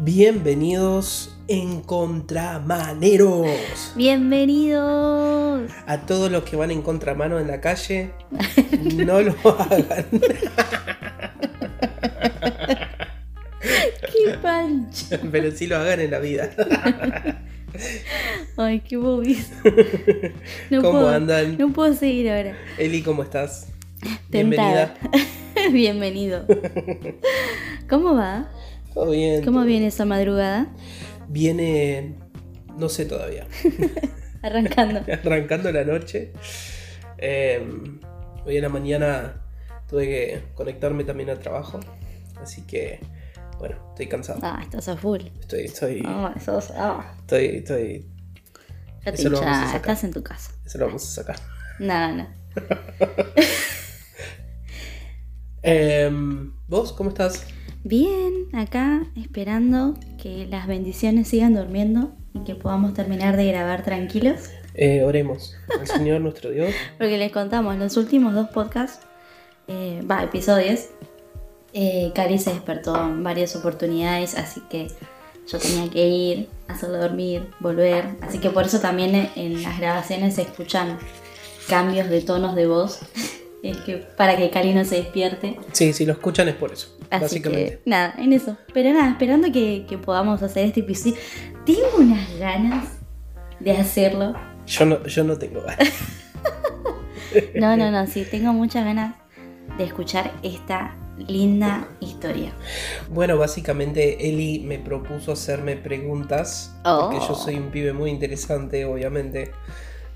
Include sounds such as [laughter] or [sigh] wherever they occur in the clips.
Bienvenidos en contramaneros. Bienvenidos. A todos los que van en contramano en la calle, [laughs] no lo hagan. Qué pancha. Pero sí lo hagan en la vida. Ay, qué bobis. [laughs] No ¿Cómo puedo, andan? No puedo seguir ahora. Eli, ¿cómo estás? Tentada. [laughs] Bienvenido. ¿Cómo va? Todo bien. ¿Cómo viene esa madrugada? Viene, no sé todavía. [laughs] Arrancando. [laughs] Arrancando la noche. Eh, hoy en la mañana tuve que conectarme también al trabajo. Así que, bueno, estoy cansado. Ah, estás a full. Estoy, estoy, Ah, sos. Ah. estoy, estoy. Ya te Eso lo vamos a hinchás, sacar. estás en tu casa. Eso lo vamos a sacar. No, no. [laughs] Em, ¿Vos cómo estás? Bien, acá esperando que las bendiciones sigan durmiendo y que podamos terminar de grabar tranquilos. Eh, oremos al Señor nuestro Dios. [laughs] Porque les contamos, los últimos dos podcasts, eh, va, episodios, eh, Cari se despertó en varias oportunidades, así que yo tenía que ir, hacerlo dormir, volver. Así que por eso también en- en las grabaciones se escuchan cambios de tonos de voz, [laughs] es que para que Cari no se despierte. Sí, si lo escuchan es por eso, Así básicamente. que nada, en eso. Pero nada, esperando que, que podamos hacer este episodio. Tengo unas ganas de hacerlo. Yo no, yo no tengo ganas. [laughs] No, no, no, sí, tengo muchas ganas de escuchar esta linda historia. Bueno, básicamente Eli me propuso hacerme preguntas, Oh. porque yo soy un pibe muy interesante, obviamente.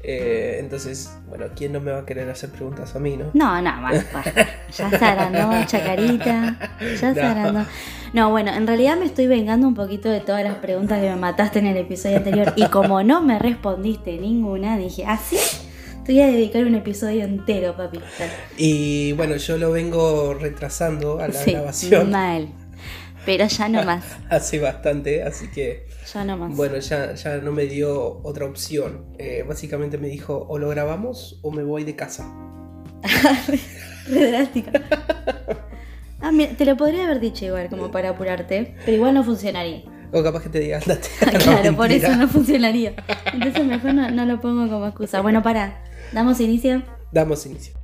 Eh, entonces, bueno, ¿quién no me va a querer hacer preguntas a mí, no? No, no, más, basta. [laughs] Ya se agrandó, chacarita. Ya se No. agrandó. No, bueno, en realidad me estoy vengando un poquito de todas las preguntas que me mataste en el episodio anterior. Y como no me respondiste ninguna, dije, ah, sí, te voy a dedicar un episodio entero, papi. Y bueno, yo lo vengo retrasando a la Sí, grabación mal. Pero ya no [laughs] más. hace bastante, así que Ya no más. bueno, ya, ya no me dio otra opción. Eh, básicamente me dijo, o lo grabamos o me voy de casa. [laughs] Re drástica. [laughs] Ah, mira, te lo podría haber dicho igual, como para apurarte, pero igual no funcionaría. O capaz que te diga, andate. [laughs] Claro, por eso no funcionaría. Entonces mejor no, no lo pongo como excusa. Bueno, para, damos inicio. Damos inicio.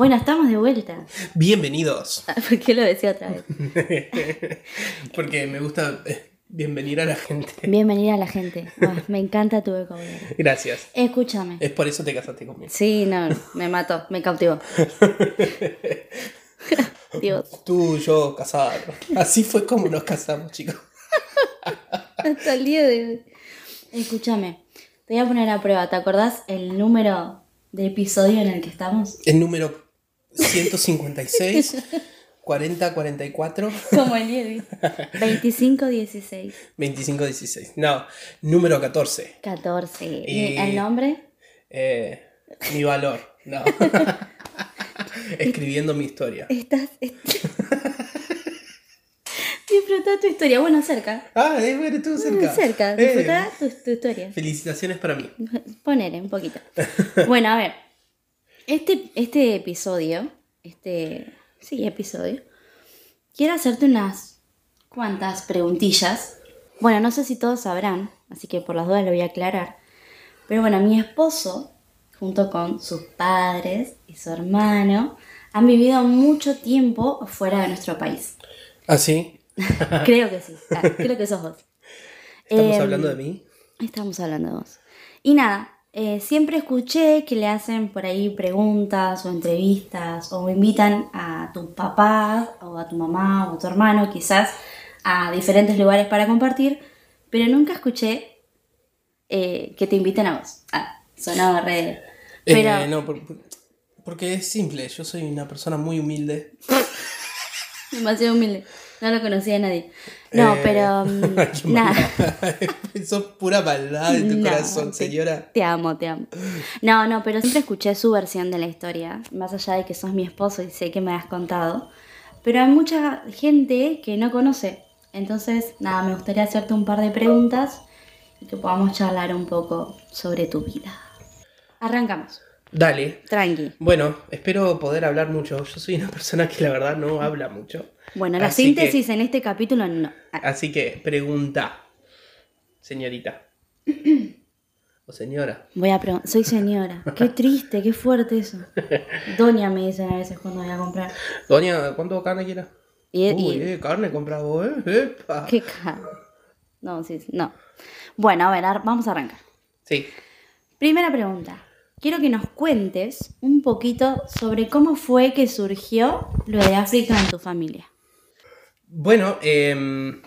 Bueno, estamos de vuelta. Bienvenidos. ¿Por qué lo decía otra vez? [laughs] Porque me gusta eh, bienvenir a la gente. Bienvenida a la gente. Ah, me encanta tu vocabulario. Gracias. Escúchame. Es por eso te casaste conmigo. Sí, no, me mató, me cautivó. [laughs] Dios, Tú, yo, casado. Así fue como nos casamos, chicos. [laughs] hasta el día de hoy. Escúchame, te voy a poner a prueba. ¿Te acordás el número de episodio en el que estamos? El número 156, 40, 44, Como el día 2516. 25, 16. No, número 14. 14. ¿Y el nombre? Eh, mi valor. No. [laughs] Escribiendo mi historia. Estás. Disfruta tu historia. Bueno, cerca. Ah, eh, bueno, estuvo cerca. Cerca. Eh, Disfruta tu, tu historia. felicitaciones para mí. Ponele un poquito. Bueno, a ver. Este, este episodio, este. Sí, episodio. Quiero hacerte unas cuantas preguntillas. Bueno, no sé si todos sabrán, así que por las dudas lo voy a aclarar. Pero bueno, mi esposo, junto con sus padres y su hermano, han vivido mucho tiempo fuera de nuestro país. ¿Ah, sí? [laughs] Creo que sí. Ah, creo que sos vos. ¿Estamos Em, hablando de mí? Estamos hablando de vos. Y nada, eh, siempre escuché que le hacen por ahí preguntas o entrevistas o invitan a tu papá o a tu mamá o a tu hermano quizás a diferentes lugares para compartir, pero nunca escuché eh, que te inviten a vos. Ah, sonaba re... Pero Eh, no, por- por- porque es simple. Yo soy una persona muy humilde. demasiado humilde. No lo conocía nadie. No, Eh, pero... [laughs] qué nada. [laughs] Sos pura maldad de tu No, corazón, te- señora. Te amo, te amo. No, no, pero siempre escuché su versión de la historia, más allá de que sos mi esposo y sé que me has contado. Pero hay mucha gente que no conoce Entonces, nada, me gustaría hacerte un par de preguntas y que podamos charlar un poco sobre tu vida. Arrancamos. Dale. Tranqui. Bueno, espero poder hablar mucho. Yo soy una [laughs] persona que la verdad no habla mucho. Bueno, la Así síntesis en este capítulo no. Ah, Así que pregunta, señorita. [clears throat] o señora. Voy a preguntar. Soy señora. Qué [laughs] triste, qué fuerte eso. Doña me dicen a veces cuando voy a comprar. Doña, ¿cuánto carne quieras? Y, Uy, y- eh, carne compras vos, ¿eh? Epa. qué ca- No, sí, no. Bueno, a ver, vamos a arrancar. Sí. Primera pregunta. Quiero que nos cuentes un poquito sobre cómo fue que surgió lo de África en tu familia. Bueno, em,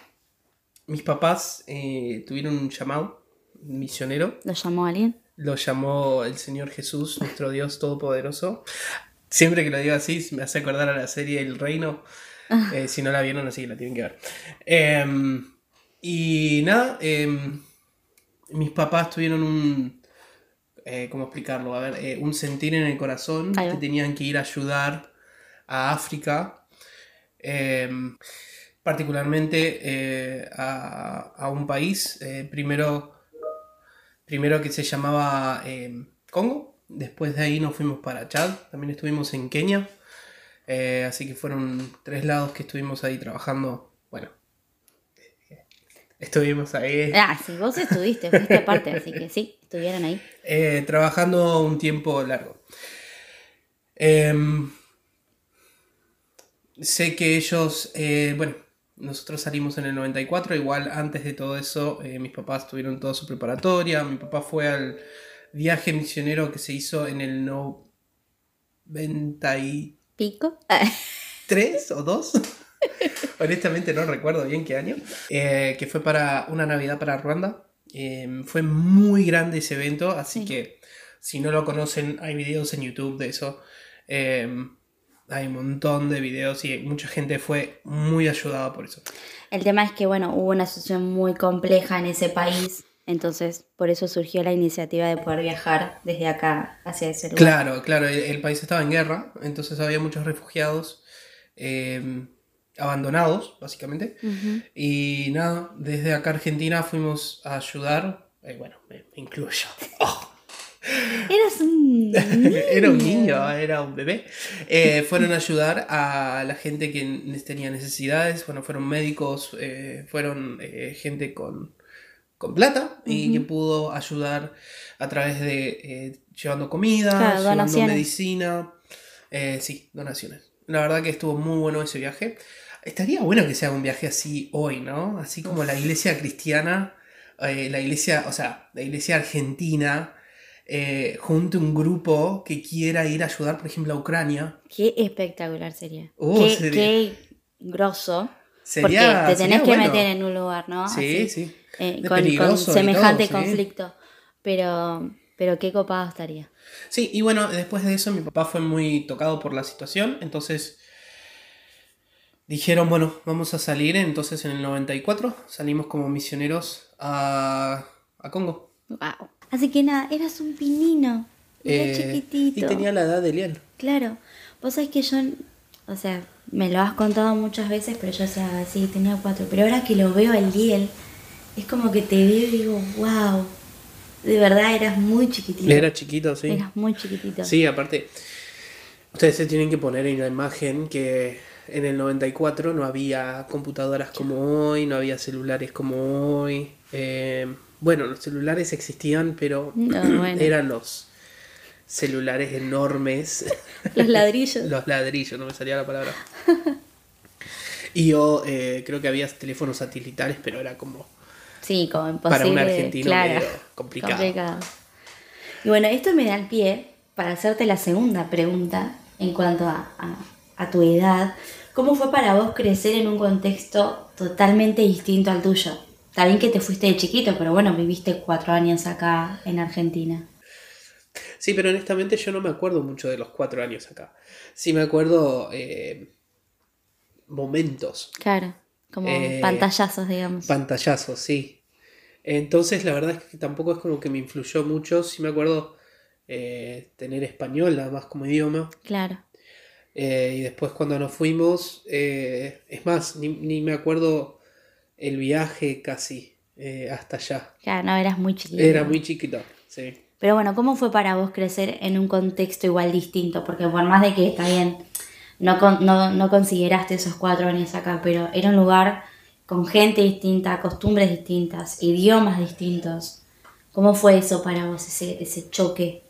mis papás eh, tuvieron un llamado misionero. ¿Lo llamó alguien? Lo llamó el Señor Jesús, nuestro Dios Todopoderoso. Siempre que lo digo así, me hace acordar a la serie El Reino. Eh, si no la vieron, así que la tienen que ver. Em, y nada, em, mis papás tuvieron un. Eh, ¿Cómo explicarlo? A ver, eh, un sentir en el corazón que tenían que ir a ayudar a África. em, particularmente eh, a, a un país. eh, primero primero que se llamaba eh, Congo, después de ahí nos fuimos para Chad, también estuvimos en Kenia, eh, así que fueron tres lados que estuvimos ahí trabajando, bueno, eh, estuvimos ahí Ah, sí, vos estuviste, fuiste parte, así que sí, estuvieron ahí. eh, trabajando un tiempo largo. Em, sé que ellos, eh, bueno, nosotros salimos en el 94, igual antes de todo eso, eh, mis papás tuvieron toda su preparatoria, mi papá fue al viaje misionero que se hizo en el 93 ¿Pico? Ah, o 2. Honestamente no recuerdo bien qué año. eh, que fue para una Navidad para Ruanda. Eh, fue muy grande ese evento, así Sí. que si no lo conocen, hay videos en YouTube de eso. Eh, hay un montón de videos y mucha gente fue muy ayudada por eso. El tema es que, bueno, hubo una situación muy compleja en ese país, entonces por eso surgió la iniciativa de poder viajar desde acá hacia ese lugar. Claro, claro, el, el país estaba en guerra, entonces había muchos refugiados eh, abandonados, básicamente. Y nada, desde acá Argentina fuimos a ayudar. eh, bueno, me, incluyo. [laughs] Oh, Eras un niño. [laughs] era un niño, era un bebé. Eh, fueron a ayudar a la gente que tenía necesidades. Bueno, fueron médicos, eh, fueron gente con, con plata y que pudo ayudar a través de llevando comida, Claro, llevando medicina. Sí, donaciones. La verdad que estuvo muy bueno ese viaje. Estaría bueno que se haga un viaje así hoy, ¿no? Así como la iglesia cristiana, eh, la iglesia, o sea, la iglesia argentina, eh, junte un grupo que quiera ir a ayudar, por ejemplo, a Ucrania. Qué espectacular sería. Oh, qué, sería- qué grosso. Sería, porque te tenés que bueno. meter en un lugar, ¿no? Sí, Así, sí. eh, con, con semejante todo, sí. conflicto. Pero, pero qué copado estaría. Sí, y bueno, después de eso mi papá fue muy tocado por la situación, entonces dijeron, bueno, vamos a salir, entonces en el 94 salimos como misioneros a, a Congo. Wow. Así que nada, eras un pinino. Era Eh, chiquitito. Y tenía la edad de Liel. Claro. Vos sabés que yo, o sea, me lo has contado muchas veces, pero yo, o sea, sí, tenía cuatro. Pero ahora que lo veo al Liel, es como que te veo y digo, wow. De verdad, eras muy chiquitito. Era chiquito, sí. Eras muy chiquitito. Sí, aparte, ustedes se tienen que poner en la imagen que en el 94 no había computadoras como hoy, no había celulares como hoy. Eh, bueno, los celulares existían, pero No, [clears throat] bueno. eran los celulares enormes, [laughs] Los ladrillos. los ladrillos, no me salía la palabra. [laughs] Y yo eh, creo que había teléfonos satelitales, pero era como Sí, como imposible. para un argentino claro, medio complicado. Y bueno, esto me da el pie para hacerte la segunda pregunta en cuanto a, a- a tu edad. ¿Cómo fue para vos crecer en un contexto totalmente distinto al tuyo? Está bien que te fuiste de chiquito, pero bueno, viviste cuatro años acá en Argentina. Sí, pero honestamente yo no me acuerdo mucho de los cuatro años acá. Sí me acuerdo eh, momentos, Claro, como Eh, pantallazos, digamos. pantallazos, sí. Entonces la verdad es que tampoco es como que me influyó mucho. Sí me acuerdo eh, tener español nada más como idioma. claro. Eh, y después cuando nos fuimos, eh, es más, ni, ni me acuerdo el viaje casi eh, hasta allá. Claro, no, eras muy chiquito. Era muy chiquito, sí. Pero bueno, ¿cómo fue para vos crecer en un contexto igual distinto? Porque por más de que está bien, no, con- no, no consideraste esos cuatro años acá, pero era un lugar con gente distinta, costumbres distintas, idiomas distintos. ¿Cómo fue eso para vos, ese, ese choque?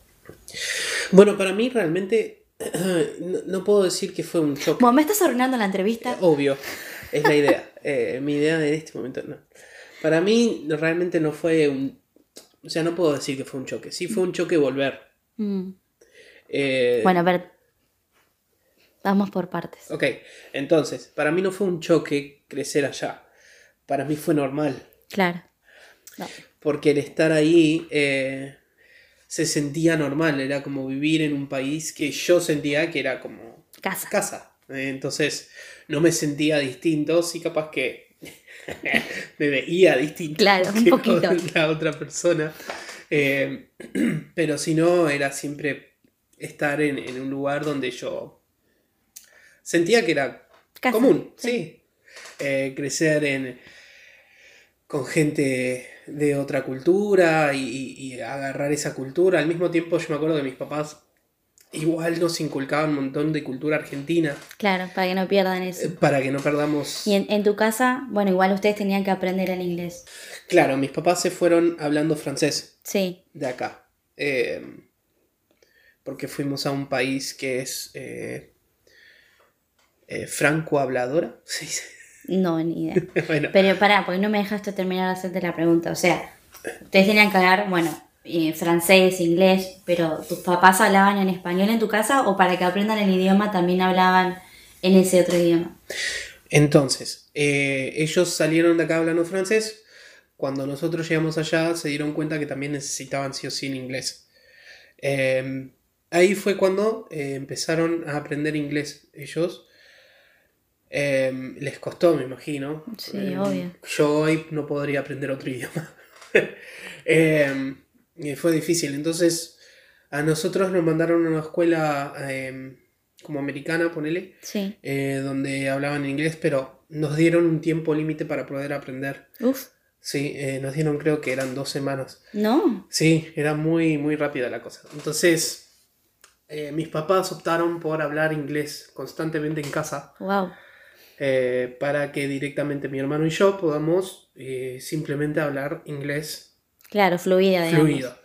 Bueno, para mí realmente [coughs] no, no puedo decir que fue un choque. Bueno, me estás arruinando la entrevista. Obvio, es la idea. [laughs] Eh, mi idea en este momento no. Para mí realmente no fue un... O sea, no puedo decir que fue un choque. Sí fue un choque volver. Mm. Eh, Bueno, a ver. Vamos por partes. Ok, entonces, para mí no fue un choque crecer allá. Para mí fue normal. Claro. No. Porque el estar ahí eh, se sentía normal. Era como vivir en un país que yo sentía que era como Casa. casa. Eh, Entonces no me sentía distinto, sí capaz que [laughs] me veía distinto Claro, un que poquito. [laughs] la otra persona. Eh, [clears throat] pero si no, era siempre estar en, en un lugar donde yo sentía que era Casa, común, sí. sí. Eh, crecer en con gente de otra cultura y, agarrar esa cultura. Al mismo tiempo yo me acuerdo que mis papás igual nos inculcaban un montón de cultura argentina Claro, para que no pierdan eso. eh, para que no perdamos... Y en, en tu casa, bueno, igual ustedes tenían que aprender el inglés. Claro, mis papás se fueron hablando francés Sí, de acá. eh, porque fuimos a un país que es eh, eh, franco habladora. Sí, [laughs] sí. No, ni idea. [laughs] bueno, Pero pará, porque no me dejaste terminar de hacerte la pregunta. O sea, ustedes tenían que hablar, bueno, eh, francés, inglés, pero tus papás hablaban en español en tu casa o para que aprendan el idioma también hablaban en ese otro idioma. Entonces, eh, ellos salieron de acá hablando francés. Cuando nosotros llegamos allá, se dieron cuenta que también necesitaban sí o sí en inglés. Eh, ahí fue cuando eh, empezaron a aprender inglés ellos. Eh, les costó, me imagino. Sí, Eh, obvio. Yo hoy no podría aprender otro [laughs] idioma. Eh, y fue difícil. Entonces, a nosotros nos mandaron a una escuela como americana, ponele Sí. eh, donde hablaban inglés, pero nos dieron un tiempo límite para poder aprender. Uf, Sí, eh, nos dieron creo que eran dos semanas. no. Sí, era muy, muy rápida la cosa. Entonces, eh, mis papás optaron por hablar inglés constantemente en casa Wow. Eh, para que directamente mi hermano y yo podamos eh, simplemente hablar inglés Claro, fluida, digamos. fluido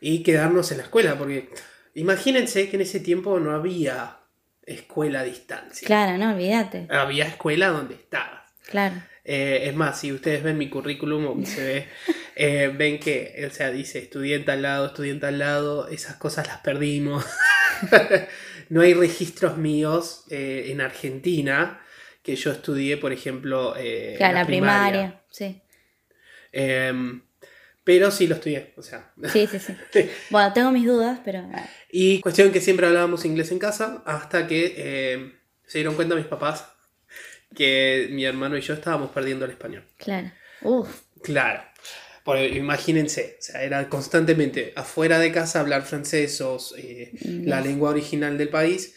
y quedarnos en la escuela, porque imagínense que en ese tiempo no había escuela a distancia. Claro, no, olvídate. Había escuela donde estabas. Claro. Eh, es más, si ustedes ven mi currículum o se ve, [laughs] eh, ven que, o sea, dice estudiante al lado, estudiante al lado, esas cosas las perdimos. [laughs] no hay registros míos eh, en Argentina que yo estudié, por ejemplo, eh, Claro, la la primaria. Sí. Em, pero sí lo estudié, o sea. Sí, sí, sí. [laughs] Bueno, tengo mis dudas, pero. Y cuestión que siempre hablábamos inglés en casa hasta que eh, se dieron cuenta mis papás que mi hermano y yo estábamos perdiendo el español. Claro. Uf. Claro. Porque imagínense, o sea, era constantemente afuera de casa hablar francés o eh, la lengua original del país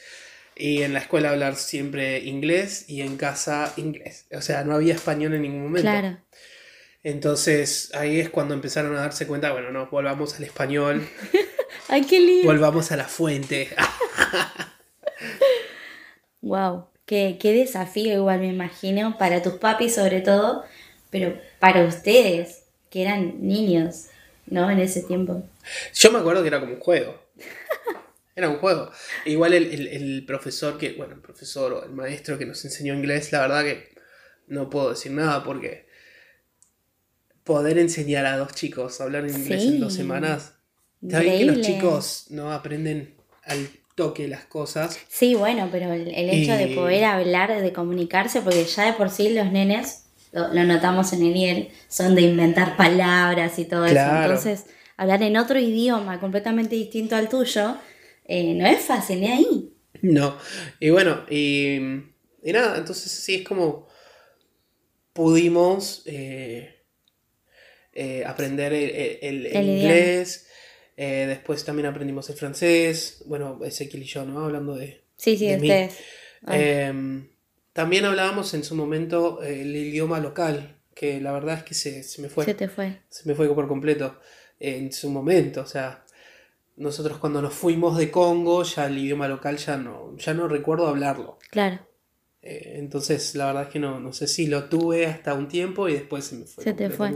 y en la escuela hablar siempre inglés y en casa inglés. O sea, no había español en ningún momento. Claro. Entonces ahí es cuando empezaron a darse cuenta, bueno, no, volvamos al español, [laughs] Ay, qué lindo. volvamos a la fuente. [laughs] Wow. Qué, qué desafío, igual me imagino, para tus papis sobre todo, pero para ustedes, que eran niños, ¿no? En ese tiempo. Yo me acuerdo que era como un juego. Era un juego. Igual el, el- el profesor que, bueno, el profesor o el maestro que nos enseñó inglés, la verdad que no puedo decir nada porque poder enseñar a dos chicos a hablar inglés en dos semanas. Está bien que los chicos no aprenden al toque las cosas. Sí, bueno, pero el, el hecho de Y- poder hablar, de comunicarse, porque ya de por sí los nenes, lo, lo notamos en el IEL, son de inventar palabras y todo Claro. eso. Entonces, hablar en otro idioma completamente distinto al tuyo, eh, no es fácil, ni ahí. No. Y bueno, y, y nada, entonces sí es como pudimos eh, eh, aprender el, el- inglés. después también aprendimos el francés. Bueno, Ezequiel y yo, ¿no? Hablando de. Sí, sí, de mí. ustedes. Ah, Em, también hablábamos en su momento el idioma local, que la verdad es que se, se me fue. Se te fue. Se me fue por completo en su momento. O sea, nosotros cuando nos fuimos de Congo, ya el idioma local ya no, ya no recuerdo hablarlo. Claro. Eh, entonces, la verdad es que no, no sé si lo tuve hasta un tiempo y después se me fue. Se te fue.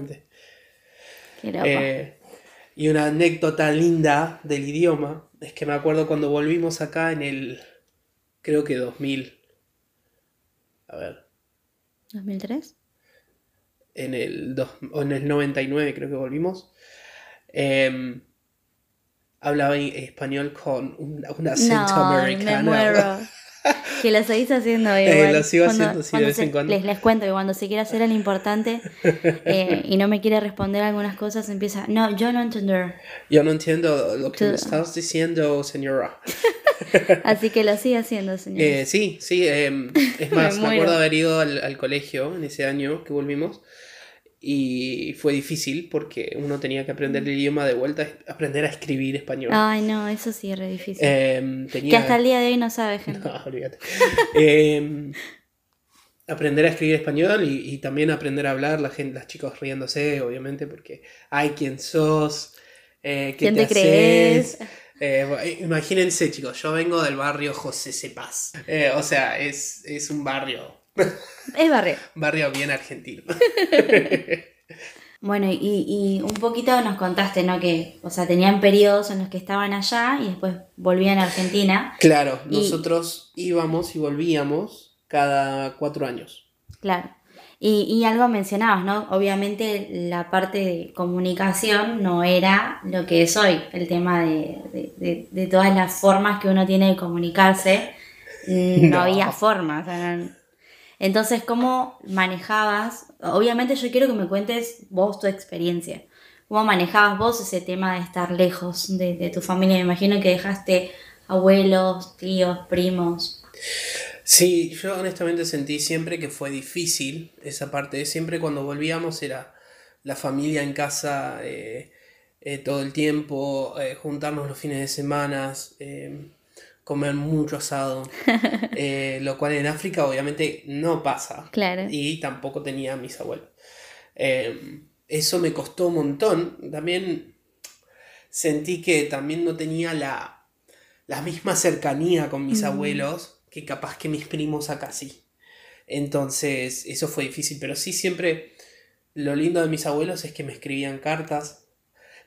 Qué. Eh, y una anécdota linda del idioma es que me acuerdo cuando volvimos acá en el, creo que 2000, a ver, ¿2003? en el, dos- o en el 99 creo que volvimos, eh, hablaba en- español con un, un acento No, me americano. muero. [laughs] Que lo seguís haciendo Eh, igual. lo sigo Cuando- haciendo, sí, de vez en cuando. Les, les cuento que cuando se quiere hacer el importante [laughs] eh, y no me quiere responder algunas cosas, empieza, no, yo no entender. Yo no entiendo lo que Tú- me estás diciendo, señora. [laughs] Así que lo sigue haciendo, señor. Eh, sí, sí. eh, es más, me, muero. acuerdo haber ido al, al colegio en ese año que volvimos y fue difícil porque uno tenía que aprender el idioma de vuelta, aprender a escribir español. Ay, no, eso sí es re difícil. Eh, tenía... que hasta el día de hoy no sabe, [laughs] gente. No, olvídate. Eh, aprender a escribir español y, y también aprender a hablar, la gente, las chicas riéndose, obviamente, porque hay quién sos, eh, qué ¿Quién te crees? Eh, bu- imagínense, chicos, yo vengo del barrio José Cepaz. Eh, o sea, es, es un barrio, Es barrio. [laughs] barrio bien argentino. [laughs] Bueno, y, y un poquito nos contaste, ¿no? Que, o sea, tenían periodos en los que estaban allá y después volvían a Argentina. Claro, Y- nosotros íbamos y volvíamos cada cuatro años. Claro. Y, y algo mencionabas, ¿no? Obviamente la parte de comunicación no era lo que es hoy, el tema de, de- de- de todas las formas que uno tiene de comunicarse. [laughs] mm, No, No. había formas. o sea, no- Entonces, ¿cómo manejabas? Obviamente yo quiero que me cuentes vos tu experiencia. ¿Cómo manejabas vos ese tema de estar lejos de, tu familia? Me imagino que dejaste abuelos, tíos, primos. Sí, yo honestamente sentí siempre que fue difícil esa parte. Siempre cuando volvíamos era la familia en casa eh, eh, todo el tiempo, eh, juntarnos los fines de semana, comer mucho asado, [laughs] eh, lo cual en África obviamente no pasa. Claro. Y tampoco tenía a mis abuelos. Eh, eso me costó un montón. También sentí que también no tenía la, la misma cercanía con mis Mm. abuelos que capaz que mis primos acá sí. Entonces, eso fue difícil, pero sí siempre lo lindo de mis abuelos es que me escribían cartas.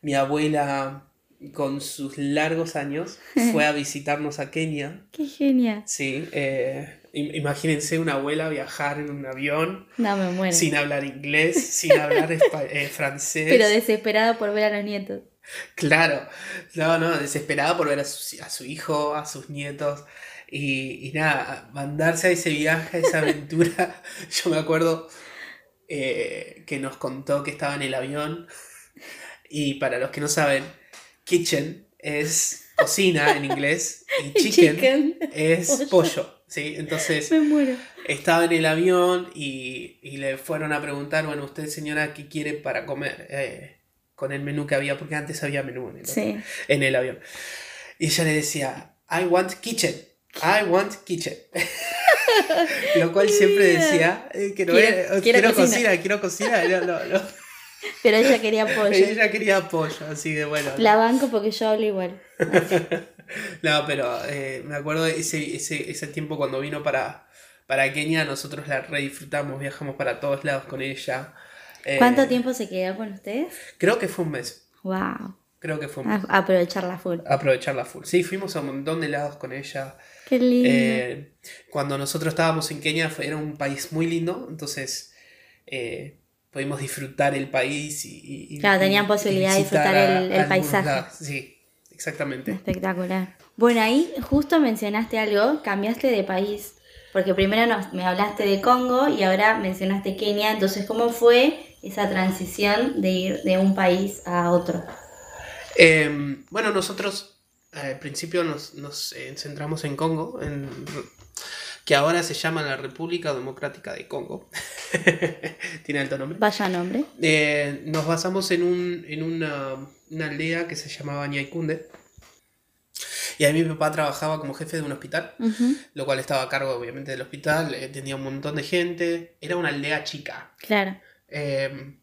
Mi abuela, con sus largos años, [laughs] fue a visitarnos a Kenia. Qué genial. Sí, eh, im- imagínense una abuela viajar en un avión No, me muero. sin hablar inglés, sin [laughs] hablar eh, francés. Pero desesperado por ver a los nietos. Claro, no, no, desesperada por ver a su, a su hijo, a sus nietos. Y, y nada, mandarse a ese viaje, a esa aventura. [laughs] Yo me acuerdo eh, que nos contó que estaba en el avión. Y para los que no saben, kitchen es cocina en inglés [laughs] y chicken, Chicken. es pollo. pollo. ¿sí? Entonces Me muero. estaba en el avión y, y le fueron a preguntar, bueno, usted señora, ¿qué quiere para comer? Eh, con el menú que había, porque antes había menú en el, Sí. en el avión. Y ella le decía, I want kitchen, I want kitchen. [laughs] Lo cual siempre decía, eh, que no Quiero- era- quiero quiero, cocina". cocina, quiero cocina. No, no, no. Pero ella quería [laughs] pollo. Ella quería pollo, así de bueno. La banco porque yo hablo igual. [laughs] No, pero eh, me acuerdo de ese, ese, ese tiempo cuando vino para, para Kenia, nosotros la re disfrutamos, viajamos para todos lados con ella. Eh, ¿Cuánto tiempo se quedó con ustedes? Creo que fue un mes. Wow. Creo que fue un mes. A aprovecharla full. Aprovecharla full. Sí, fuimos a un montón de lados con ella. Qué lindo. Eh, cuando nosotros estábamos en Kenia era un país muy lindo, entonces eh, pudimos disfrutar el país y... Claro, tenían y- posibilidad de disfrutar el- paisaje. lados. Sí, exactamente. Espectacular. Bueno, ahí justo mencionaste algo, cambiaste de país. Porque primero nos, me hablaste de Congo y ahora mencionaste Kenia. Entonces, ¿cómo fue esa transición de ir de un país a otro? Eh, bueno, nosotros eh, al principio nos, nos, eh, centramos en Congo, en, que ahora se llama la República Democrática de Congo. [laughs] Tiene alto nombre. Vaya nombre. Eh, nos basamos en, un, en una, una aldea que se llamaba Ñaikunde. Y ahí mi papá trabajaba como jefe de un hospital, lo cual estaba a cargo obviamente del hospital, eh, tenía un montón de gente, era una aldea chica, Claro. Eh,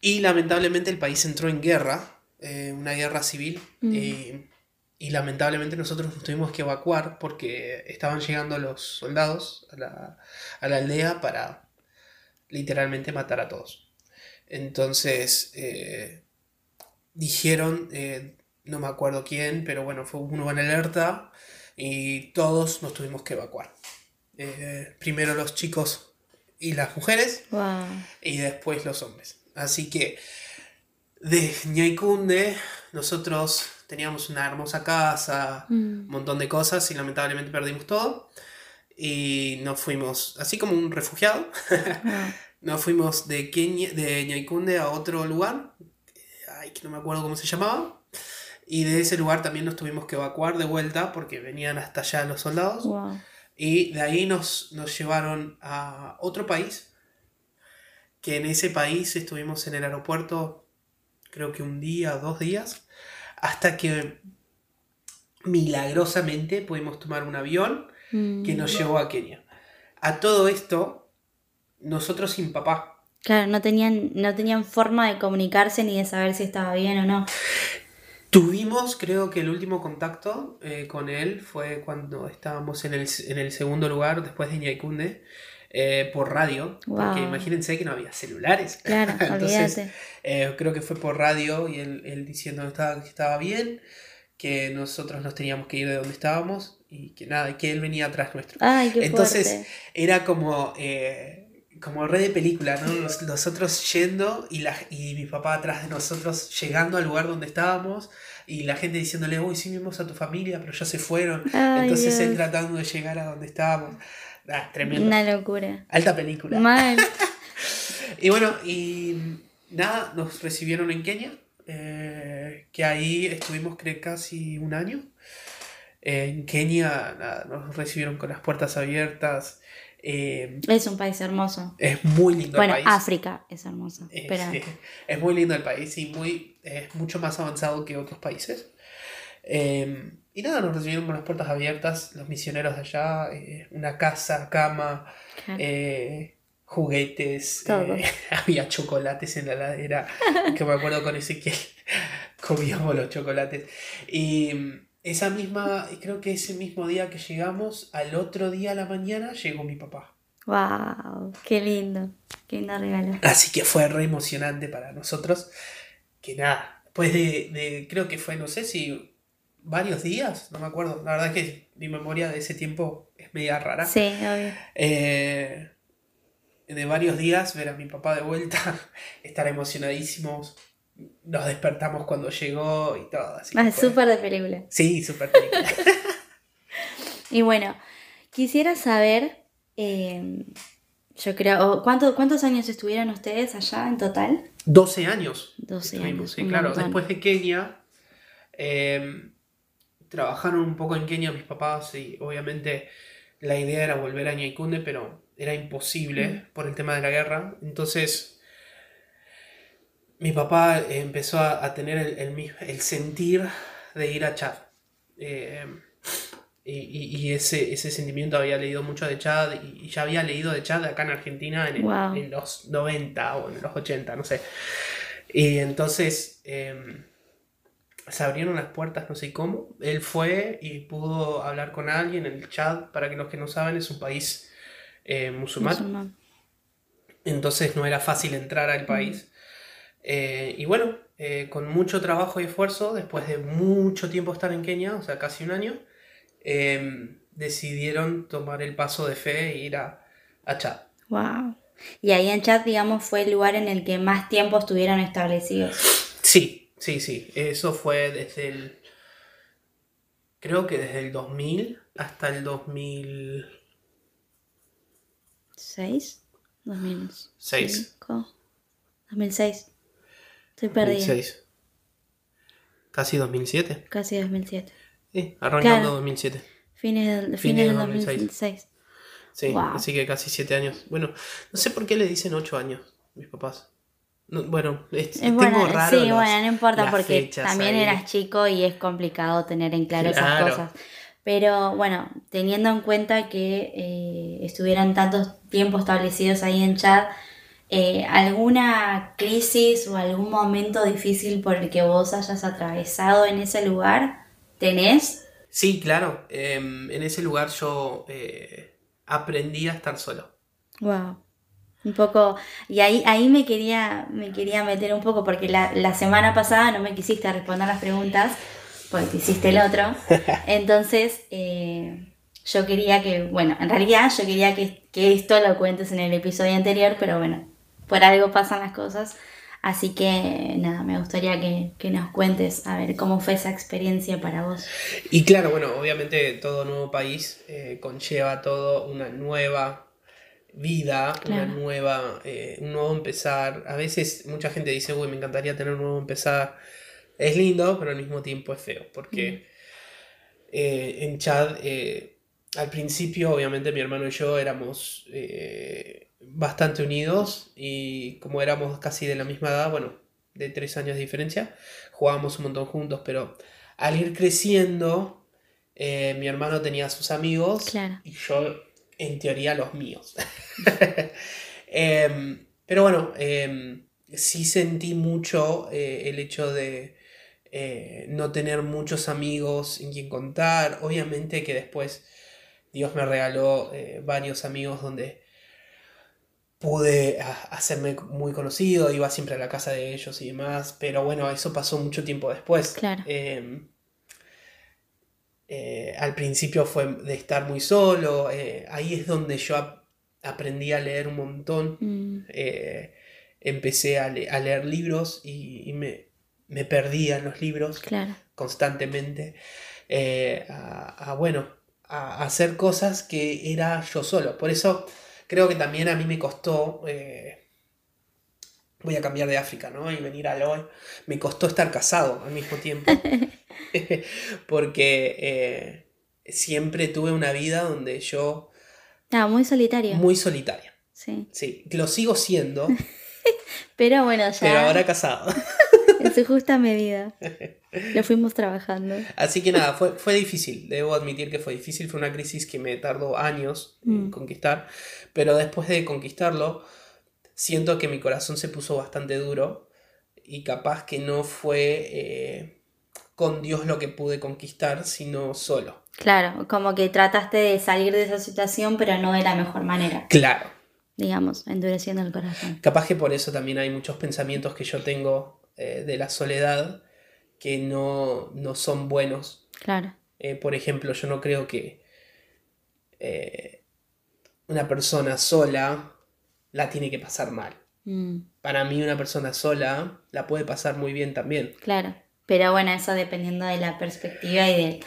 y lamentablemente el país entró en guerra, eh, una guerra civil. Y lamentablemente nosotros nos tuvimos que evacuar porque estaban llegando los soldados a la, a la aldea para literalmente matar a todos. Entonces eh, dijeron, eh, no me acuerdo quién, pero bueno, fue uno en alerta y todos nos tuvimos que evacuar. Eh, primero los chicos y las mujeres Wow. y después los hombres. Así que de Ñaicunde nosotros teníamos una hermosa casa, Mm. un montón de cosas y lamentablemente perdimos todo. Y nos fuimos, así como un refugiado, Wow. [laughs] nos fuimos de, Kenia, de Ñaicunde a otro lugar, ay, que no me acuerdo cómo se llamaba. Y de ese lugar también nos tuvimos que evacuar de vuelta porque venían hasta allá los soldados. Wow. Y de ahí nos, nos llevaron a otro país, que en ese país estuvimos en el aeropuerto creo que un día o dos días, hasta que milagrosamente pudimos tomar un avión Mm. que nos llevó a Kenia. A todo esto, nosotros sin papá. Claro, no tenían, no tenían forma de comunicarse ni de saber si estaba bien o no. Tuvimos, creo que el último contacto eh, con él fue cuando estábamos en el, en el segundo lugar, después de Ñaicunde, eh, por radio. Porque imagínense que no había celulares. [laughs] Claro, Entonces, eh, creo que fue por radio y él, él diciendo que estaba, que estaba bien, que nosotros nos teníamos que ir de donde estábamos y que nada, que él venía atrás nuestro. Ay, qué Entonces fuerte. era como, eh, como red de película, ¿no? Nos- nosotros yendo y, la, y mi papá atrás de nosotros llegando al lugar donde estábamos y la gente diciéndole, uy, sí vimos a tu familia, pero ya se fueron. Ay, Entonces él Dios. tratando de llegar a donde estábamos. Ah, tremendo. Una locura. Alta película. Mal. [laughs] Y bueno, y nada, nos recibieron en Kenia, eh, que ahí estuvimos creo casi un año. En Kenia, nada, nos recibieron con las puertas abiertas. eh, Es un país hermoso. es muy lindo Bueno, el país. África es. Eh, sí, es muy lindo el país y muy, es mucho más avanzado que otros países. Eh, y nada, nos recibieron con las puertas abiertas, los misioneros de allá, eh, una casa, cama, claro. eh, juguetes, eh, [laughs] había chocolates en la heladera, [laughs] que me acuerdo con Ezequiel, [laughs] comíamos los chocolates. Y mm, esa misma, creo que ese mismo día que llegamos, al otro día a la mañana llegó mi papá. Wow, qué lindo. Qué lindo regalo. Así que fue re emocionante para nosotros, que nada, después de, de- creo que fue, no sé si varios días, no me acuerdo, la verdad es que mi memoria de ese tiempo es media rara. Sí, obvio. Eh, de varios días ver a mi papá de vuelta, [laughs] estar emocionadísimos. Nos despertamos cuando llegó y todo. Así Ah, súper de película. Sí, súper película. [laughs] [laughs] Y bueno, quisiera saber, eh, yo creo, o ¿cuánto- ¿cuántos años estuvieron ustedes allá en total? 12 años. 12 estuvimos, años. sí, claro. montón. Después de Kenia, eh, trabajaron un poco en Kenia mis papás y obviamente la idea era volver a Ñaikunde, pero era imposible por el tema de la guerra. Entonces, mi papá empezó a, a tener el, el el sentir de ir a Chad. Eh, y y- y ese, ese sentimiento había leído mucho de Chad y, y ya había leído de Chad acá en Argentina en, el- Wow. en los 90 o en los 80, no sé. Y entonces eh, se abrieron las puertas, no sé cómo. Él fue y pudo hablar con alguien en el Chad, para que los que no saben, es un país eh, musulmán. Musulmán. Entonces no era fácil entrar al país. Eh, y bueno, eh, con mucho trabajo y esfuerzo, después de mucho tiempo estar en Kenia, o sea, casi un año, eh, decidieron tomar el paso de fe e ir a, a Chad. Wow. Y ahí en chat, digamos, fue el lugar en el que más tiempo estuvieron establecidos. Sí, sí, sí. Eso fue desde el. Creo que desde el 2000 hasta el 2000. ¿Seis? 2005. Seis. 2006. Estoy perdida. 2006. Casi 2007. Casi 2007. Sí, arrancando Claro. 2007. Fines del, Fines fines del del 2006. Sí, Wow. así que casi 7 años. Bueno, no sé por qué le dicen 8 años mis papás. No, bueno, es- Es tengo bueno, raro. sí, los- bueno, no importa porque también ahí. eras chico y es complicado tener en claro esas cosas. Pero bueno, teniendo en cuenta que eh, estuvieron tantos tiempo establecidos ahí en chat, eh, ¿alguna crisis o algún momento difícil por el que vos hayas atravesado en ese lugar? ¿Tenés? Sí, claro. Em, en ese lugar yo eh, aprendí a estar solo. Wow. Un poco, y ahí, ahí me, quería, me quería meter un poco, porque la, la semana pasada no me quisiste responder las preguntas, porque te hiciste el otro. [laughs] Entonces, eh, yo quería que, bueno, en realidad yo quería que, que esto lo cuentes en el episodio anterior, pero bueno, por algo pasan las cosas. Así que nada, me gustaría que, que, nos cuentes a ver cómo fue esa experiencia para vos. Y claro, bueno, obviamente todo nuevo país eh, conlleva todo una nueva vida, una nueva, eh, un nuevo empezar. A veces mucha gente dice, uy, me encantaría tener un nuevo empezar. Es lindo, pero al mismo tiempo es feo, porque mm. eh, en Chad, eh, al principio, obviamente mi hermano y yo éramos bastante unidos y como éramos casi de la misma edad, bueno, de tres años de diferencia, jugábamos un montón juntos, pero al ir creciendo, mi hermano tenía sus amigos y yo en teoría los míos. [laughs] Em, pero bueno, em, sí sentí mucho eh, el hecho de eh, no tener muchos amigos en quien contar. Obviamente que después Dios me regaló eh, varios amigos donde pude hacerme muy conocido, iba siempre a la casa de ellos y demás, pero bueno, eso pasó mucho tiempo después. Claro. Em, eh, al principio fue de estar muy solo, eh, ahí es donde yo aprendí a leer un montón, mm. eh, empecé a, leer libros y, me, me, perdía en los libros constantemente, a, bueno, a, hacer cosas que era yo solo. Por eso creo que también a mí me costó voy a cambiar de África, ¿no? Y venir a hoy. Me costó estar casado al mismo tiempo. [laughs] [laughs] porque eh, siempre tuve una vida donde yo... Ah, muy solitaria. Muy solitaria. Sí. Sí, lo sigo siendo. [laughs] pero bueno, ya... Pero ahora casado. [laughs] en su justa medida. Lo fuimos trabajando. Así que nada, fue, fue difícil. Debo admitir que fue difícil. Fue una crisis que me tardó años en mm. conquistar. Pero después de conquistarlo, siento que mi corazón se puso bastante duro. Y capaz que no fue... Eh, con Dios lo que pude conquistar, sino solo. Claro, como que trataste de salir de esa situación, pero no de la mejor manera. Claro. Digamos, endureciendo el corazón. Capaz que por eso también hay muchos pensamientos que yo tengo eh, de la soledad que no, no son buenos. Claro. Eh, por ejemplo, yo no creo que eh, una persona sola la tiene que pasar mal. Mm. Para mí una persona sola la puede pasar muy bien también. Claro. Pero bueno, eso dependiendo de la perspectiva y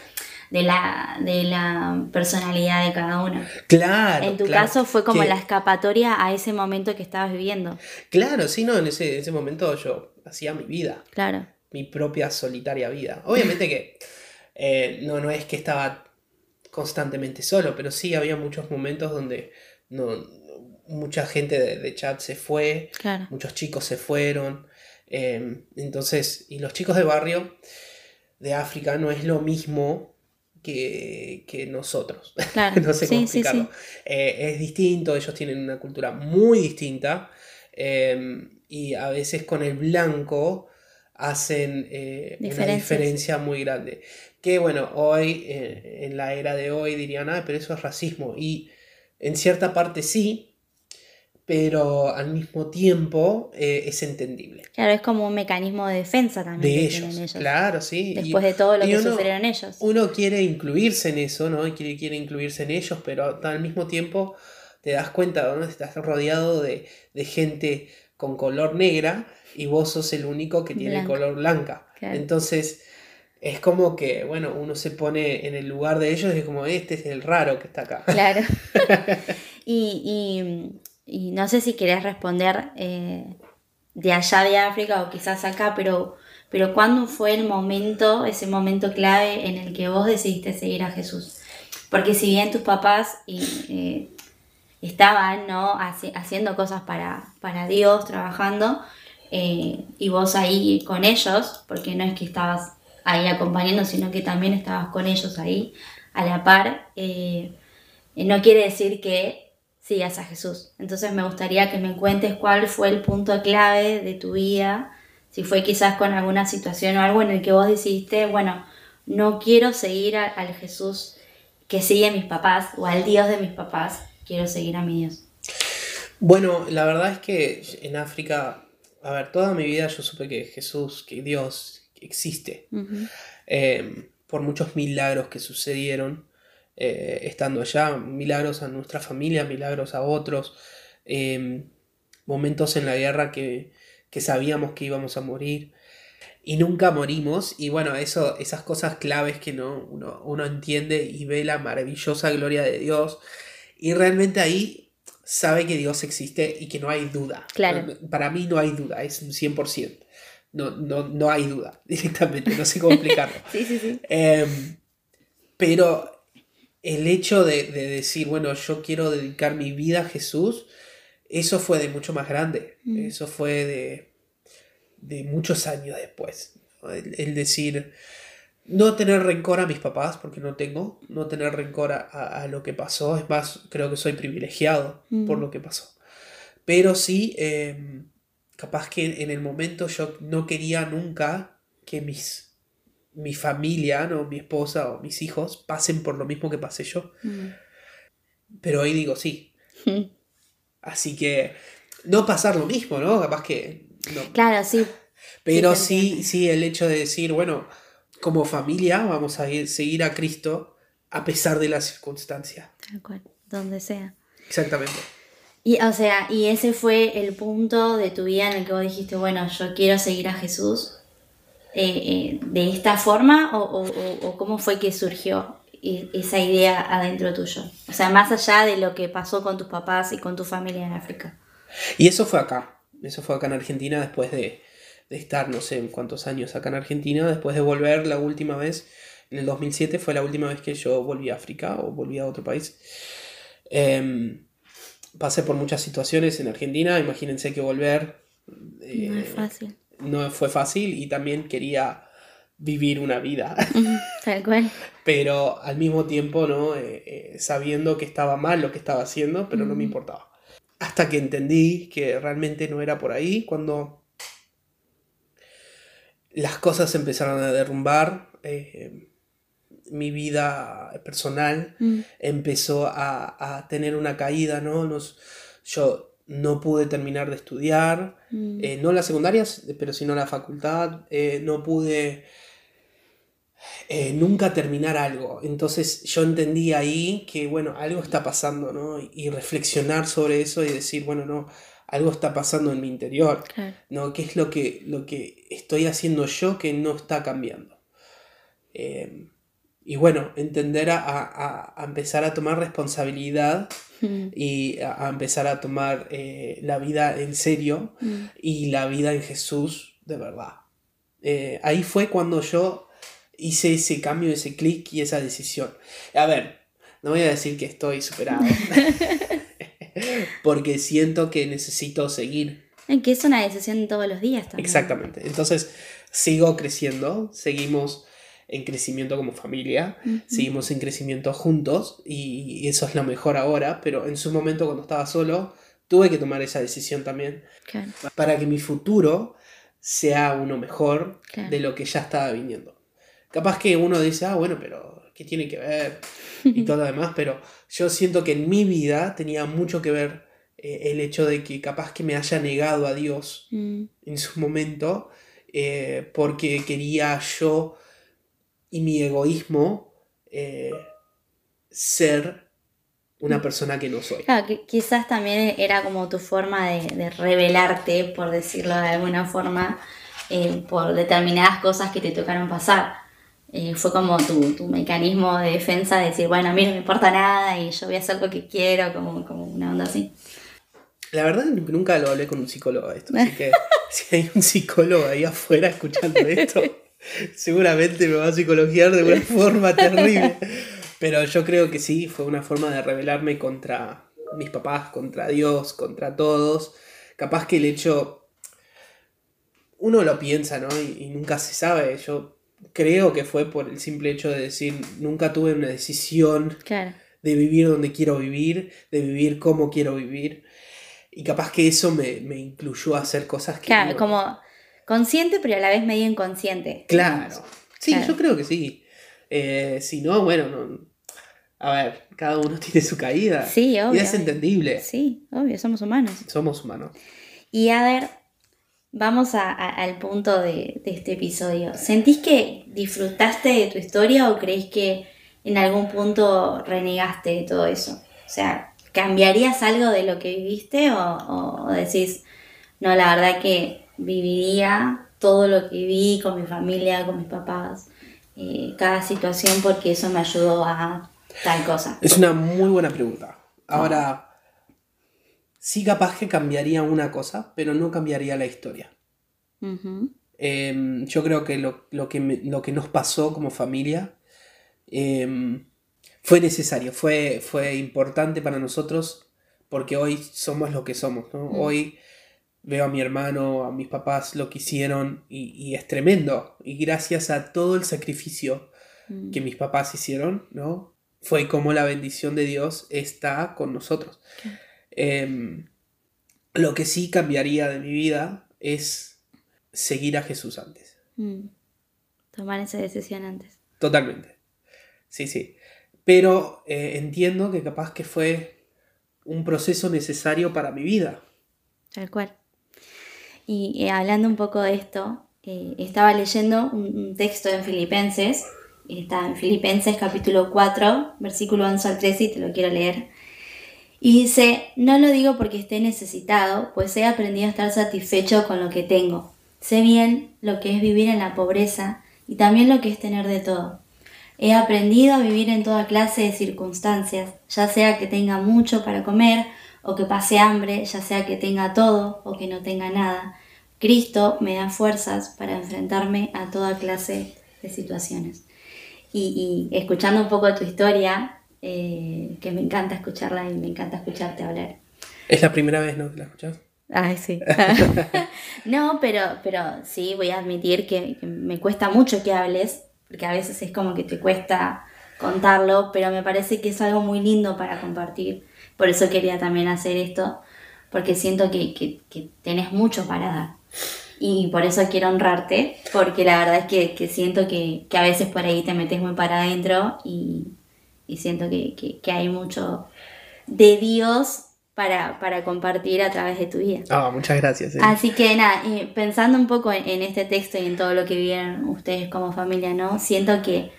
de, la, de la personalidad de cada uno. Claro. En tu caso fue como la escapatoria a ese momento que estabas viviendo. Claro, sí, no, en ese, ese momento yo hacía mi vida. Claro. Mi propia solitaria vida. Obviamente que eh, no, no es que estaba constantemente solo, pero sí había muchos momentos donde no, mucha gente de, de chat se fue, claro. muchos chicos se fueron. Em, entonces, y los chicos de barrio de África no es lo mismo que, nosotros. [laughs] no sé cómo explicarlo. Eh, es distinto, ellos tienen una cultura muy distinta em, y a veces con el blanco hacen eh, una diferencia muy grande. Que bueno, hoy, eh, en la era de hoy, dirían, ah, pero eso es racismo. Y en cierta parte sí, pero al mismo tiempo eh, es entendible. Claro, es como un mecanismo de defensa también. De ellos, claro, sí. Después de todo lo que sufrieron ellos. Uno quiere incluirse en eso, ¿no? Quiere, quiere incluirse en ellos, pero al mismo tiempo te das cuenta, ¿no? Estás rodeado de, gente con color negra y vos sos el único que tiene color blanca. Entonces es como que, bueno, uno se pone en el lugar de ellos y es como, este es el raro que está acá. Claro. [laughs] [laughs] y y no sé si querés responder eh, de allá de África o quizás acá, pero, pero ¿cuándo fue el momento, ese momento clave en el que vos decidiste seguir a Jesús? Porque si bien tus papás eh, estaban ¿no? haciendo cosas para, para Dios, trabajando, eh, y vos ahí con ellos, porque no es que estabas ahí acompañando, sino que también estabas con ellos ahí a la par, no quiere decir que sigas a Jesús. Entonces me gustaría que me cuentes cuál fue el punto clave de tu vida, si fue quizás con alguna situación o algo en el que vos decidiste, bueno, no quiero seguir al Jesús que sigue a mis papás o al Dios de mis papás, quiero seguir a mi Dios. Bueno, la verdad es que en África, a ver, toda mi vida yo supe que Jesús, que Dios existe. Eh, por muchos milagros que sucedieron eh, estando allá, milagros a nuestra familia, milagros a otros, eh, momentos en la guerra que, que sabíamos que íbamos a morir y nunca morimos. Y bueno, eso, esas cosas claves que no, uno, uno, entiende y ve la maravillosa gloria de Dios. Y realmente ahí sabe que Dios existe y que no hay duda. Claro. Para mí no hay duda, es un 100%. No, no, no hay duda [laughs] directamente, no sé cómo explicarlo. [laughs] sí, sí, sí. Em, pero el hecho de, de, decir, bueno, yo quiero dedicar mi vida a Jesús, eso fue de mucho más grande. Mm. Eso fue de de muchos años después. El, decir, no tener rencor a mis papás, porque no tengo, no tener rencor a, lo que pasó, es más, creo que soy privilegiado por lo que pasó. Pero sí, em, capaz que en el momento yo no quería nunca que mis, mi familia, ¿no? mi esposa o mis hijos pasen por lo mismo que pasé yo. Pero hoy digo sí. [laughs] Así que no pasar lo mismo, ¿no? Capaz que Claro, sí. Pero sí, sí, el hecho de decir, bueno, como familia vamos a ir, seguir a Cristo a pesar de las circunstancias. Tal cual, donde sea. Exactamente. Y, o sea, y ese fue el punto de tu vida en el que vos dijiste, bueno, yo quiero seguir a Jesús eh, eh, de esta forma, o, o, o, cómo fue que surgió esa idea adentro tuyo. O sea, más allá de lo que pasó con tus papás y con tu familia en África. Y eso fue acá. Eso fue acá en Argentina después de, estar no sé en cuántos años acá en Argentina. Después de volver la última vez, en el 2007 fue la última vez que yo volví a África o volví a otro país. Em, pasé por muchas situaciones en Argentina. Imagínense que volver... Eh, no es fácil. No fue fácil y también quería vivir una vida. Tal cual. [laughs] pero al mismo tiempo, ¿no? Eh, eh, sabiendo que estaba mal lo que estaba haciendo, pero no me importaba. Hasta que entendí que realmente no era por ahí, cuando las cosas empezaron a derrumbar, eh, mi vida personal mm. empezó a, tener una caída, ¿no? Nos, yo no pude terminar de estudiar, mm. eh, no la secundaria, pero sino la facultad, eh, no pude eh, nunca terminar algo. Entonces yo entendí ahí que, bueno, algo está pasando, ¿no? Y reflexionar sobre eso y decir, bueno, no, algo está pasando en mi interior, ¿no? ¿Qué es lo que, lo que estoy haciendo yo que no está cambiando? Eh, y bueno, entender a, empezar a tomar responsabilidad mm. y a, empezar a tomar eh, la vida en serio mm. y la vida en Jesús de verdad. ahí fue cuando yo hice ese cambio, ese clic y esa decisión. A ver, no voy a decir que estoy superado. [laughs] [laughs] porque siento que necesito seguir. Que es una decisión todos los días también. Exactamente. Entonces, sigo creciendo, seguimos en crecimiento como familia, seguimos en crecimiento juntos y eso es lo mejor ahora, pero en su momento cuando estaba solo, tuve que tomar esa decisión también para que mi futuro sea uno mejor de lo que ya estaba viniendo. Capaz que uno dice, ah, bueno, pero ¿qué tiene que ver? Y todo lo demás, pero yo siento que en mi vida tenía mucho que ver eh, el hecho de que capaz que me haya negado a Dios mm. en su momento, eh, porque quería yo y mi egoísmo eh, ser una persona que no soy. Claro, que quizás también era como tu forma de, de revelarte, por decirlo de alguna forma, por determinadas cosas que te tocaron pasar. Eh, fue como tu, mecanismo de defensa de decir, bueno, a mí no me importa nada y yo voy a hacer lo que quiero, como, una onda así. La verdad nunca lo hablé con un psicólogo esto, así que [laughs] si hay un psicólogo ahí afuera escuchando esto, seguramente me va a psicologiar de una forma terrible. Pero yo creo que sí, fue una forma de rebelarme contra mis papás, contra Dios, contra todos. Capaz que el hecho, uno lo piensa, ¿no? Y, y nunca se sabe. Yo creo que fue por el simple hecho de decir, nunca tuve una decisión de vivir donde quiero vivir, de vivir como quiero vivir. Y capaz que eso me, me incluyó a hacer cosas que... Claro, como consciente, pero a la vez medio inconsciente. Claro. Sí, yo creo que sí. Eh, si no, bueno, no, a ver, cada uno [laughs] tiene su caída. Sí, obvio. Y es entendible. Sí, obvio, somos humanos. Somos humanos. Y a ver, vamos al punto de, de, este episodio. ¿Sentís que disfrutaste de tu historia o crees que en algún punto renegaste de todo eso? O sea, ¿cambiarías algo de lo que viviste o, decís, no, la verdad que viviría todo lo que viví con mi familia, con mis papás, eh, cada situación porque eso me ayudó a tal cosa? Es una muy buena pregunta. Ahora, sí capaz que cambiaría una cosa, pero no cambiaría la historia. Em, yo creo que lo, que lo, que nos pasó como familia em, fue necesario, fue, fue importante para nosotros porque hoy somos lo que somos. Mm. Hoy veo a mi hermano, a mis papás lo que hicieron y, es tremendo. Y gracias a todo el sacrificio mm. que mis papás hicieron, ¿no? fue como la bendición de Dios está con nosotros. Em, lo que sí cambiaría de mi vida es seguir a Jesús antes. Mm. Tomar esa decisión antes. Totalmente. Sí, sí. Pero eh, entiendo que capaz que fue un proceso necesario para mi vida. Tal cual. Y eh, hablando un poco de esto, eh, estaba leyendo un texto en Filipenses está en Filipenses capítulo 4, versículo 11 al 13 y te lo quiero leer. Y dice, no lo digo porque esté necesitado, pues he aprendido a estar satisfecho con lo que tengo. Sé bien lo que es vivir en la pobreza y también lo que es tener de todo. He aprendido a vivir en toda clase de circunstancias, ya sea que tenga mucho para comer o que pase hambre, ya sea que tenga todo o que no tenga nada. Cristo me da fuerzas para enfrentarme a toda clase de situaciones y, escuchando un poco tu historia, eh, que me encanta escucharla y me encanta escucharte hablar. Es la primera vez, ¿no? Que la escuchas. Ay, sí. [laughs] [laughs] no, pero, pero sí, voy a admitir que, me cuesta mucho que hables, porque a veces es como que te cuesta contarlo, pero me parece que es algo muy lindo para compartir. Por eso quería también hacer esto, porque siento que, que, que tenés mucho para dar y por eso quiero honrarte, porque la verdad es que, siento que, a veces por ahí te metes muy para adentro y, siento que, hay mucho de Dios para, compartir a través de tu vida. Ah, muchas gracias. Así que nada, pensando un poco en, este texto y en todo lo que vivieron ustedes como familia, ¿no? Siento que,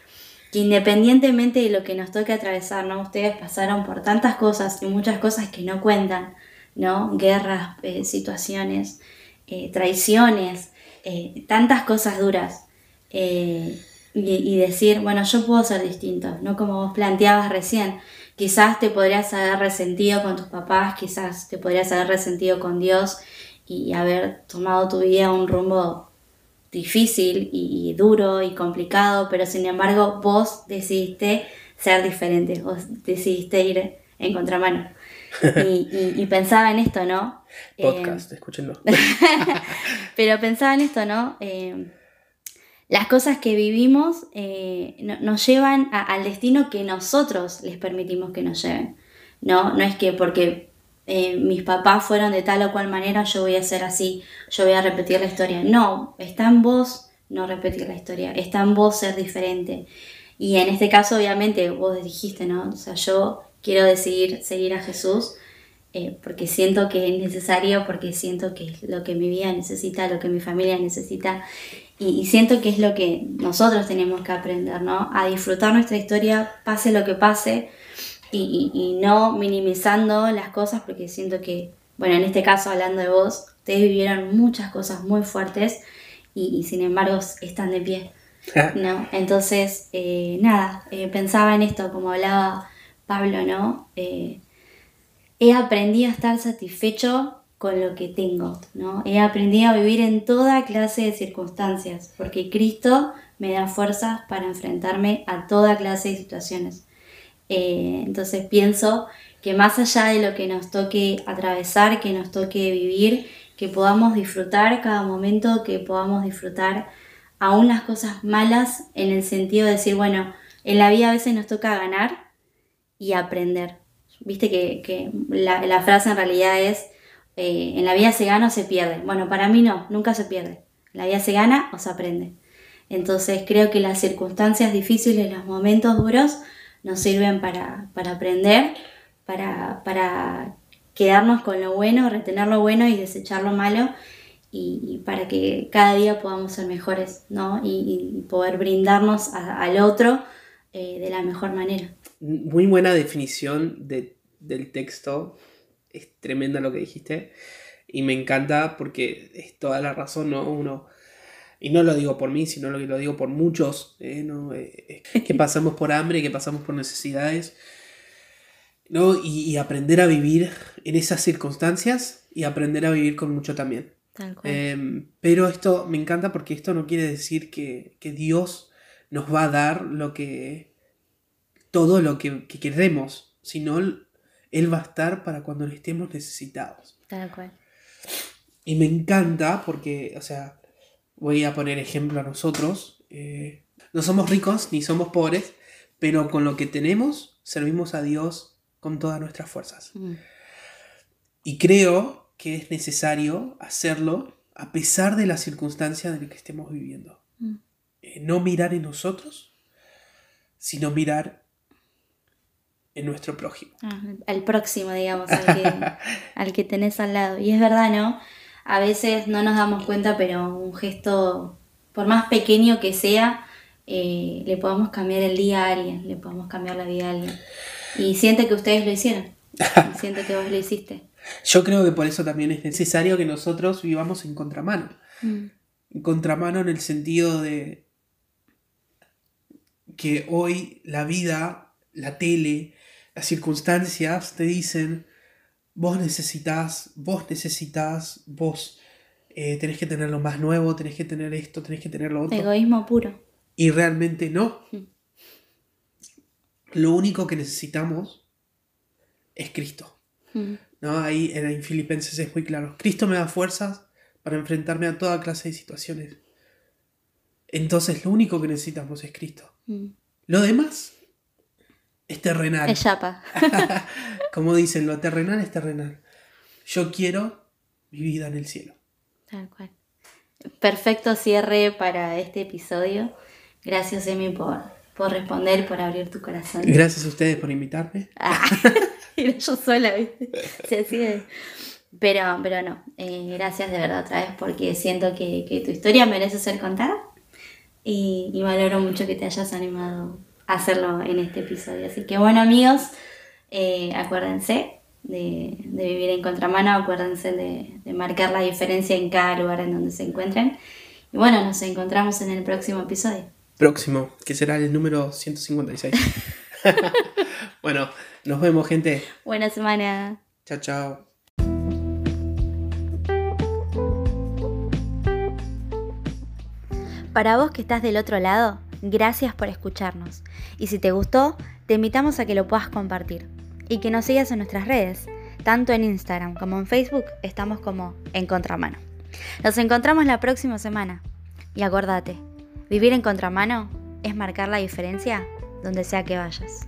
independientemente de lo que nos toque atravesar, ¿no? Ustedes pasaron por tantas cosas y muchas cosas que no cuentan, ¿no? Guerras, eh, situaciones eh, traiciones, eh, tantas cosas duras. Eh, y, decir, bueno, yo puedo ser distinto, no como vos planteabas recién. Quizás te podrías haber resentido con tus papás, quizás te podrías haber resentido con Dios y haber tomado tu vida un rumbo difícil y, duro y complicado, pero sin embargo vos decidiste ser diferente, vos decidiste ir en contramano. [laughs] Y, pensaba en esto, ¿no? Podcast, eh, escúchenlo. [laughs] pero pensaba en esto, ¿no? Eh, las cosas que vivimos eh, nos llevan al destino que nosotros les permitimos que nos lleven. No, no es que porque mis papás fueron de tal o cual manera yo voy a ser así, yo voy a repetir la historia. No, está en vos no repetir la historia, está en vos ser diferente. Y en este caso, obviamente, vos dijiste, ¿no? O sea, yo quiero decidir seguir a Jesús eh, porque siento que es necesario, porque siento que es lo que mi vida necesita, lo que mi familia necesita y, siento que es lo que nosotros tenemos que aprender, ¿no? A disfrutar nuestra historia, pase lo que pase y, no minimizando las cosas porque siento que, bueno, en este caso hablando de vos, ustedes vivieron muchas cosas muy fuertes y, sin embargo están de pie. [laughs] ¿no? Entonces, eh, nada, eh, pensaba en esto, como hablaba Pablo, ¿no? Eh, he aprendido a estar satisfecho con lo que tengo, ¿no? He aprendido a vivir en toda clase de circunstancias, porque Cristo me da fuerzas para enfrentarme a toda clase de situaciones. Eh, entonces pienso que más allá de lo que nos toque atravesar, que nos toque vivir, que podamos disfrutar cada momento, que podamos disfrutar aún las cosas malas en el sentido de decir, bueno, en la vida a veces nos toca ganar, y aprender. Viste que, la, frase en realidad es, eh, en la vida se gana o se pierde. Bueno, para mí no, nunca se pierde. En la vida se gana o se aprende. Entonces creo que las circunstancias difíciles, los momentos duros, nos sirven para, aprender, para, para quedarnos con lo bueno, retener lo bueno y desechar lo malo y, para que cada día podamos ser mejores, ¿no? Y, poder brindarnos al otro eh, de la mejor manera. Muy buena definición del texto, es tremenda lo que dijiste y me encanta porque es toda la razón, ¿no? Uno, y no lo digo por mí, sino lo que lo digo por muchos, ¿eh? ¿no? Eh, que pasamos por hambre, que pasamos por necesidades, ¿no? Y, aprender a vivir en esas circunstancias y aprender a vivir con mucho también. Em, pero esto me encanta porque esto no quiere decir que, Dios nos va a dar lo que todo lo que, queremos, sino Él va a estar para cuando estemos necesitados. Tal cual. Y me encanta porque, o sea, voy a poner ejemplo a nosotros. Eh, no somos ricos ni somos pobres, pero con lo que tenemos servimos a Dios con todas nuestras fuerzas. Mm. Y creo que es necesario hacerlo a pesar de las circunstancias en las que estemos viviendo. Mm. Eh, no mirar en nosotros, sino mirar en nuestro prójimo. Ah, al próximo, digamos, al que, [laughs] al que tenés al lado. Y es verdad, ¿no? A veces no nos damos cuenta, pero un gesto, por más pequeño que sea, eh, le podemos cambiar el día a alguien, le podemos cambiar la vida a alguien. Y siente que ustedes lo hicieron. [laughs] siente que vos lo hiciste. Yo creo que por eso también es necesario que nosotros vivamos en contramano. Mm. En contramano en el sentido de que hoy la vida, la tele, las circunstancias te dicen, vos necesitas, vos necesitas, vos eh, tenés que tener lo más nuevo, tenés que tener esto, tenés que tener lo otro. Egoísmo puro. Y realmente no. Mm. Lo único que necesitamos es Cristo. Mm. ¿no? Ahí en Filipenses es muy claro. Cristo me da fuerzas para enfrentarme a toda clase de situaciones. Entonces lo único que necesitamos es Cristo. Mm. Lo demás es terrenal. Es chapa. [laughs] Como dicen, lo terrenal es terrenal. Yo quiero mi vida en el cielo. Tal cual. Perfecto cierre para este episodio. Gracias, Emi, por, por responder, por abrir tu corazón. Gracias a ustedes por invitarme. Ah. [laughs] Era yo sola, ¿viste? Se hacía. Pero, pero no, eh, gracias de verdad otra vez porque siento que, tu historia merece ser contada y, y, valoro mucho que te hayas animado hacerlo en este episodio. Así que bueno amigos, eh, acuérdense de, vivir en contramano, acuérdense de, de marcar la diferencia en cada lugar en donde se encuentren. Y bueno, nos encontramos en el próximo episodio. Próximo, que será el número 156. [laughs] [laughs] bueno, nos vemos, gente. Buena semana. Chao, chao. Para vos que estás del otro lado, gracias por escucharnos. Y si te gustó, te invitamos a que lo puedas compartir y que nos sigas en nuestras redes, tanto en Instagram como en Facebook, estamos como en contramano. Nos encontramos la próxima semana. Y acuérdate, vivir en contramano es marcar la diferencia donde sea que vayas.